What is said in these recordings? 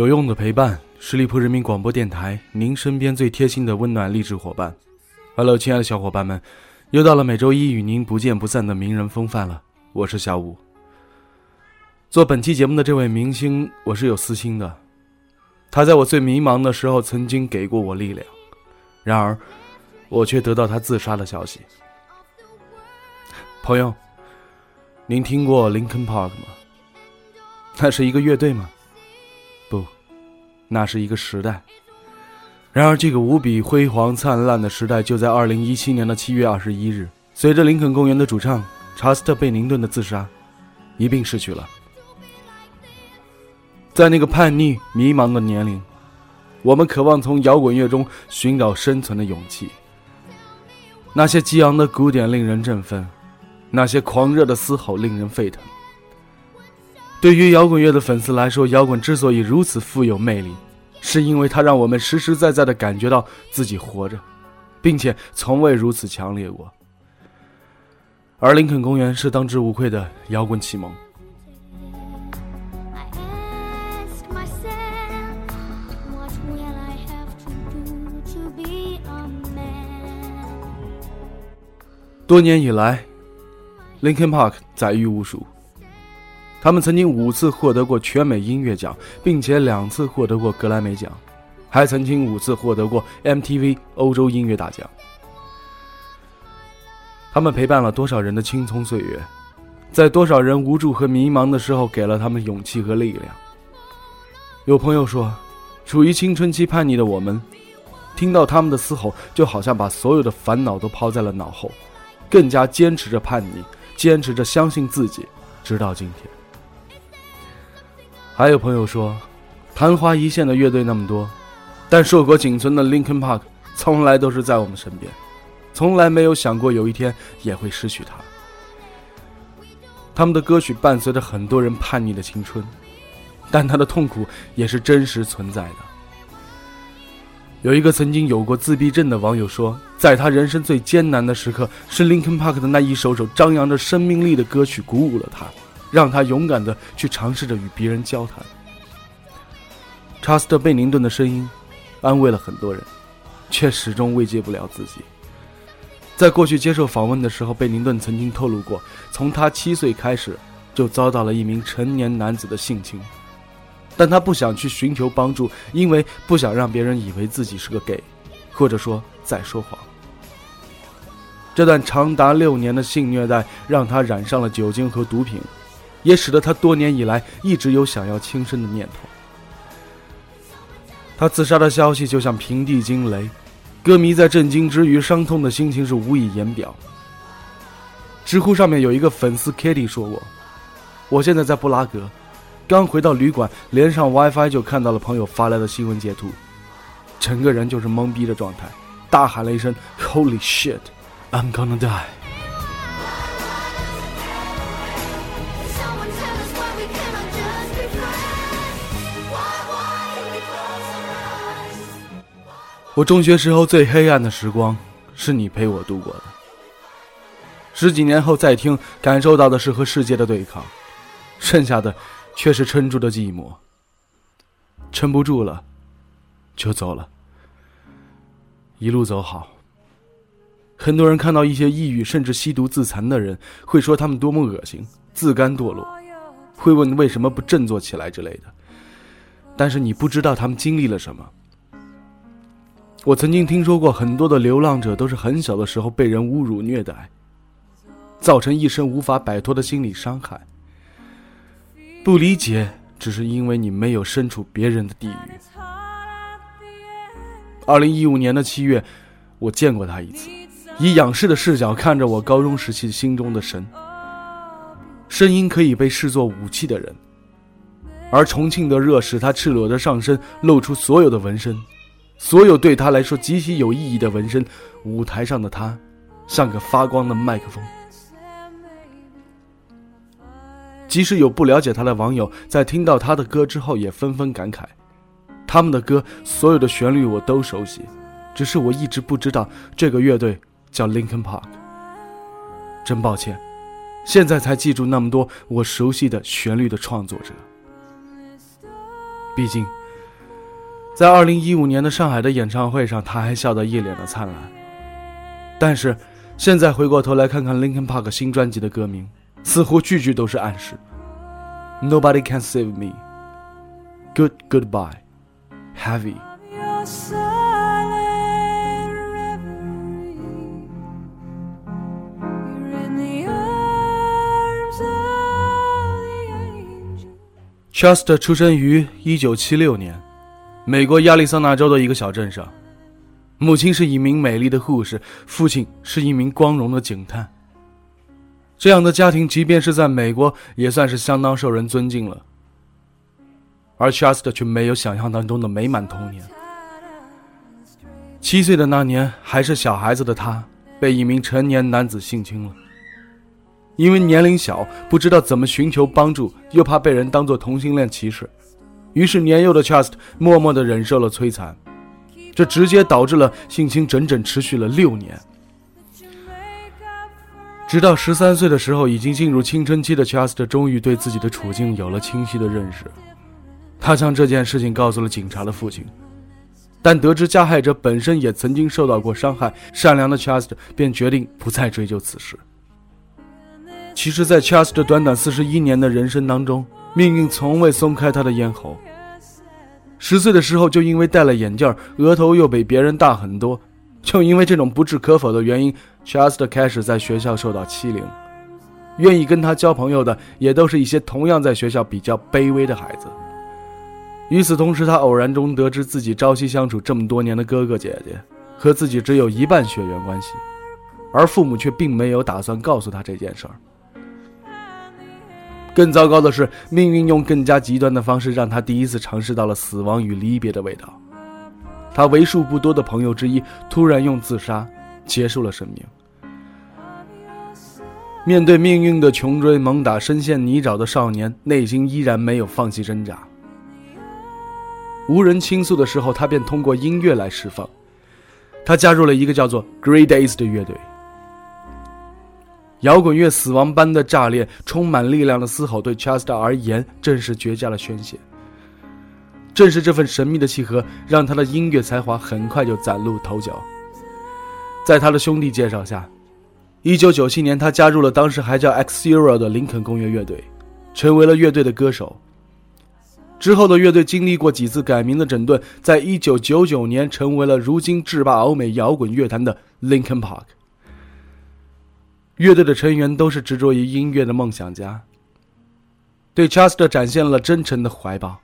有用的陪伴，十里铺人民广播电台，您身边最贴心的温暖励志伙伴。Hello，亲爱的小伙伴们，又到了每周一与您不见不散的名人风范了。我是小五。做本期节目的这位明星，我是有私心的。他在我最迷茫的时候曾经给过我力量，然而我却得到他自杀的消息。朋友，您听过 Linkin Park 吗？那是一个乐队吗？那是一个时代。然而，这个无比辉煌灿烂的时代，就在二零一七年的七月二十一日，随着林肯公园的主唱查斯特·贝宁顿的自杀，一并逝去了。在那个叛逆、迷茫的年龄，我们渴望从摇滚乐中寻找生存的勇气。那些激昂的鼓点令人振奋，那些狂热的嘶吼令人沸腾。对于摇滚乐的粉丝来说，摇滚之所以如此富有魅力，是因为它让我们实实在在的感觉到自己活着，并且从未如此强烈过。而林肯公园是当之无愧的摇滚启蒙。多年以来，Linkin Park 载誉无数。他们曾经五次获得过全美音乐奖，并且两次获得过格莱美奖，还曾经五次获得过 MTV 欧洲音乐大奖。他们陪伴了多少人的青葱岁月，在多少人无助和迷茫的时候，给了他们勇气和力量。有朋友说，处于青春期叛逆的我们，听到他们的嘶吼，就好像把所有的烦恼都抛在了脑后，更加坚持着叛逆，坚持着相信自己，直到今天。还有朋友说，昙花一现的乐队那么多，但硕果仅存的 Linkin Park 从来都是在我们身边，从来没有想过有一天也会失去他。他们的歌曲伴随着很多人叛逆的青春，但他的痛苦也是真实存在的。有一个曾经有过自闭症的网友说，在他人生最艰难的时刻，是 Linkin Park 的那一首首张扬着生命力的歌曲鼓舞了他。让他勇敢的去尝试着与别人交谈。查斯特·贝宁顿的声音安慰了很多人，却始终慰藉不了自己。在过去接受访问的时候，贝宁顿曾经透露过，从他七岁开始就遭到了一名成年男子的性侵，但他不想去寻求帮助，因为不想让别人以为自己是个 gay，或者说在说谎。这段长达六年的性虐待让他染上了酒精和毒品。也使得他多年以来一直有想要轻生的念头。他自杀的消息就像平地惊雷，歌迷在震惊之余，伤痛的心情是无以言表。知乎上面有一个粉丝 Kitty 说过：“我现在在布拉格，刚回到旅馆，连上 WiFi 就看到了朋友发来的新闻截图，整个人就是懵逼的状态，大喊了一声 ‘Holy shit, I'm gonna die’。”我中学时候最黑暗的时光，是你陪我度过的。十几年后再听，感受到的是和世界的对抗，剩下的却是撑住的寂寞。撑不住了，就走了。一路走好。很多人看到一些抑郁甚至吸毒自残的人，会说他们多么恶心、自甘堕落，会问为什么不振作起来之类的。但是你不知道他们经历了什么。我曾经听说过很多的流浪者都是很小的时候被人侮辱虐待，造成一生无法摆脱的心理伤害。不理解，只是因为你没有身处别人的地狱。二零一五年的七月，我见过他一次，以仰视的视角看着我高中时期心中的神。声音可以被视作武器的人。而重庆的热使他赤裸着上身，露出所有的纹身，所有对他来说极其有意义的纹身。舞台上的他，像个发光的麦克风。即使有不了解他的网友，在听到他的歌之后，也纷纷感慨：他们的歌所有的旋律我都熟悉，只是我一直不知道这个乐队叫 Linkin Park。真抱歉，现在才记住那么多我熟悉的旋律的创作者。毕竟，在二零一五年的上海的演唱会上，他还笑得一脸的灿烂。但是，现在回过头来看看 Linkin Park 新专辑的歌名。似乎句句都是暗示。Nobody can save me. Good goodbye. Heavy. Chester 出生于1976年，美国亚利桑那州的一个小镇上。母亲是一名美丽的护士，父亲是一名光荣的警探。这样的家庭，即便是在美国，也算是相当受人尊敬了。而 Chester 却没有想象当中的美满童年。七岁的那年，还是小孩子的他，被一名成年男子性侵了。因为年龄小，不知道怎么寻求帮助，又怕被人当作同性恋歧视，于是年幼的 chest 默默地忍受了摧残，这直接导致了性侵整整持续了六年。直到十三岁的时候，已经进入青春期的 chest 终于对自己的处境有了清晰的认识。他将这件事情告诉了警察的父亲，但得知加害者本身也曾经受到过伤害，善良的 chest 便决定不再追究此事。其实，在 chest 短短四十一年的人生当中，命运从未松开他的咽喉。十岁的时候，就因为戴了眼镜，额头又比别人大很多。就因为这种不置可否的原因，Chester 开始在学校受到欺凌。愿意跟他交朋友的，也都是一些同样在学校比较卑微的孩子。与此同时，他偶然中得知自己朝夕相处这么多年的哥哥姐姐和自己只有一半血缘关系，而父母却并没有打算告诉他这件事儿。更糟糕的是，命运用更加极端的方式让他第一次尝试到了死亡与离别的味道。他为数不多的朋友之一突然用自杀结束了生命。面对命运的穷追猛打，深陷泥沼的少年内心依然没有放弃挣扎。无人倾诉的时候，他便通过音乐来释放。他加入了一个叫做 Grey Days 的乐队。摇滚乐死亡般的炸裂，充满力量的嘶吼，对 Chester 而言正是绝佳的宣泄。正是这份神秘的契合，让他的音乐才华很快就崭露头角。在他的兄弟介绍下，1997年他加入了当时还叫 X Zero 的林肯公园乐队，成为了乐队的歌手。之后的乐队经历过几次改名的整顿，在1999年成为了如今制霸欧美摇滚乐坛的 Linkin Park。乐队的成员都是执着于音乐的梦想家，对 Chester 展现了真诚的怀抱。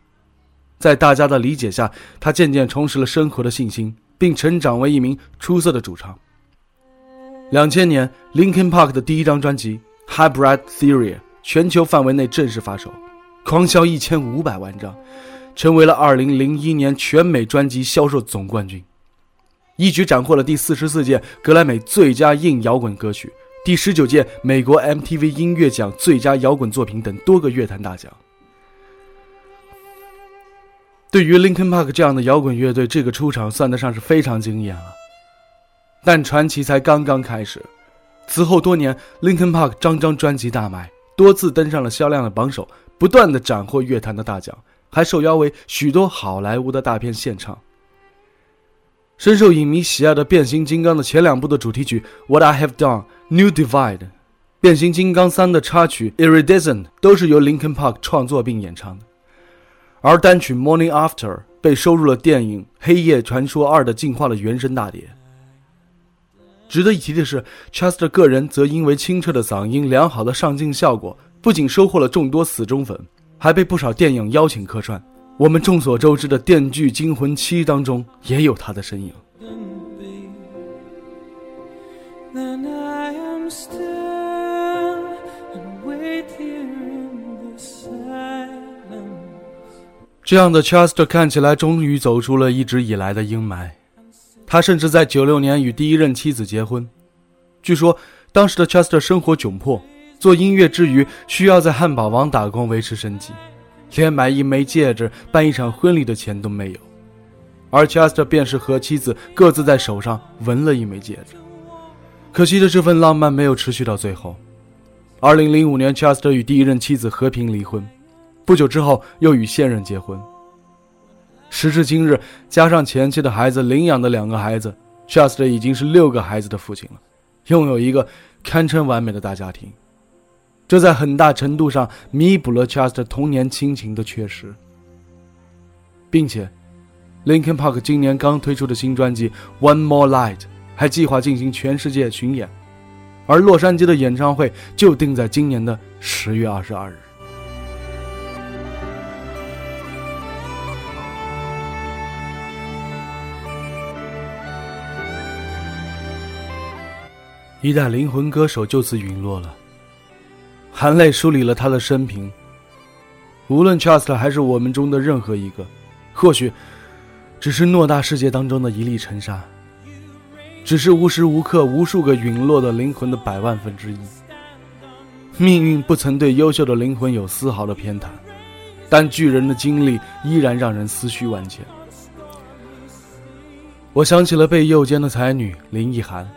在大家的理解下，他渐渐重拾了生活的信心，并成长为一名出色的主唱。两千年，Linkin Park 的第一张专辑《Hybrid Theory》全球范围内正式发售，狂销一千五百万张，成为了二零零一年全美专辑销售总冠军，一举斩获了第四十四届格莱美最佳硬摇滚歌曲、第十九届美国 MTV 音乐奖最佳摇滚作品等多个乐坛大奖。对于 Linkin Park 这样的摇滚乐队，这个出场算得上是非常惊艳了。但传奇才刚刚开始。此后多年，Linkin Park 张张专辑大卖，多次登上了销量的榜首，不断的斩获乐坛的大奖，还受邀为许多好莱坞的大片献唱。深受影迷喜爱的《变形金刚》的前两部的主题曲《What I Have Done》、《New Divide》、《变形金刚三》的插曲《Iridescent》都是由 Linkin Park 创作并演唱的。而单曲《Morning After》被收入了电影《黑夜传说二》的进化的原声大碟。值得一提的是，Chester 个人则因为清澈的嗓音、良好的上镜效果，不仅收获了众多死忠粉，还被不少电影邀请客串。我们众所周知的《电锯惊魂七》当中也有他的身影。这样的 Chester 看起来终于走出了一直以来的阴霾。他甚至在九六年与第一任妻子结婚。据说当时的 Chester 生活窘迫，做音乐之余需要在汉堡王打工维持生计。连买一枚戒指、办一场婚礼的钱都没有。而 Chester 便是和妻子各自在手上纹了一枚戒指。可惜的这份浪漫没有持续到最后。二零零五年，Chester 与第一任妻子和平离婚，不久之后又与现任结婚。时至今日，加上前妻的孩子领养的两个孩子，Chester 已经是六个孩子的父亲了，拥有一个堪称完美的大家庭。这在很大程度上弥补了 Chester 童年亲情的缺失，并且，Linkin Park 今年刚推出的新专辑《One More Light》还计划进行全世界巡演，而洛杉矶的演唱会就定在今年的十月二十二日。一代灵魂歌手就此陨落了，含泪梳理了他的生平。无论 Charles 还是我们中的任何一个，或许只是偌大世界当中的一粒尘沙，只是无时无刻无数个陨落的灵魂的百万分之一。命运不曾对优秀的灵魂有丝毫的偏袒，但巨人的经历依然让人思绪万千。我想起了被诱奸的才女林奕涵。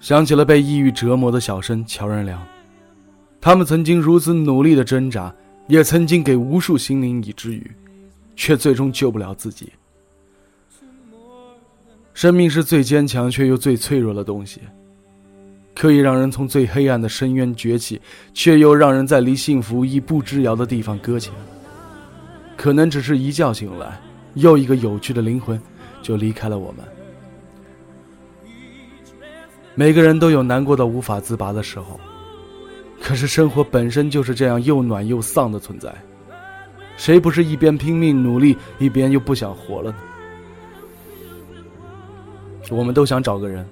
想起了被抑郁折磨的小生乔任梁，他们曾经如此努力的挣扎，也曾经给无数心灵以治愈，却最终救不了自己。生命是最坚强却又最脆弱的东西，可以让人从最黑暗的深渊崛起，却又让人在离幸福一步之遥的地方搁浅。可能只是一觉醒来，又一个有趣的灵魂就离开了我们。每个人都有难过到无法自拔的时候，可是生活本身就是这样又暖又丧的存在，谁不是一边拼命努力，一边又不想活了呢？我们都想找个人，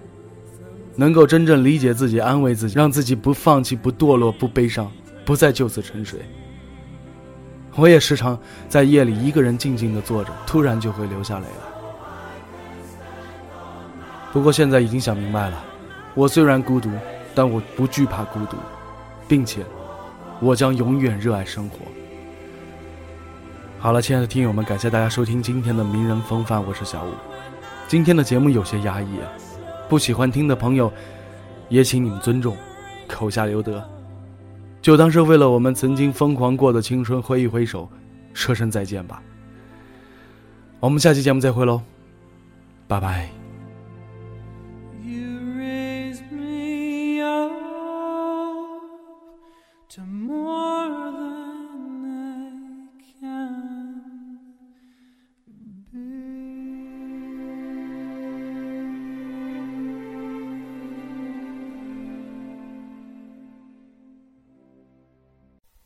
能够真正理解自己、安慰自己，让自己不放弃、不堕落、不悲伤、不再就此沉睡。我也时常在夜里一个人静静的坐着，突然就会流下泪来。不过现在已经想明白了。我虽然孤独，但我不惧怕孤独，并且，我将永远热爱生活。好了，亲爱的听友们，感谢大家收听今天的名人风范，我是小五。今天的节目有些压抑啊，不喜欢听的朋友，也请你们尊重，口下留德，就当是为了我们曾经疯狂过的青春挥一挥手，说声再见吧。我们下期节目再会喽，拜拜。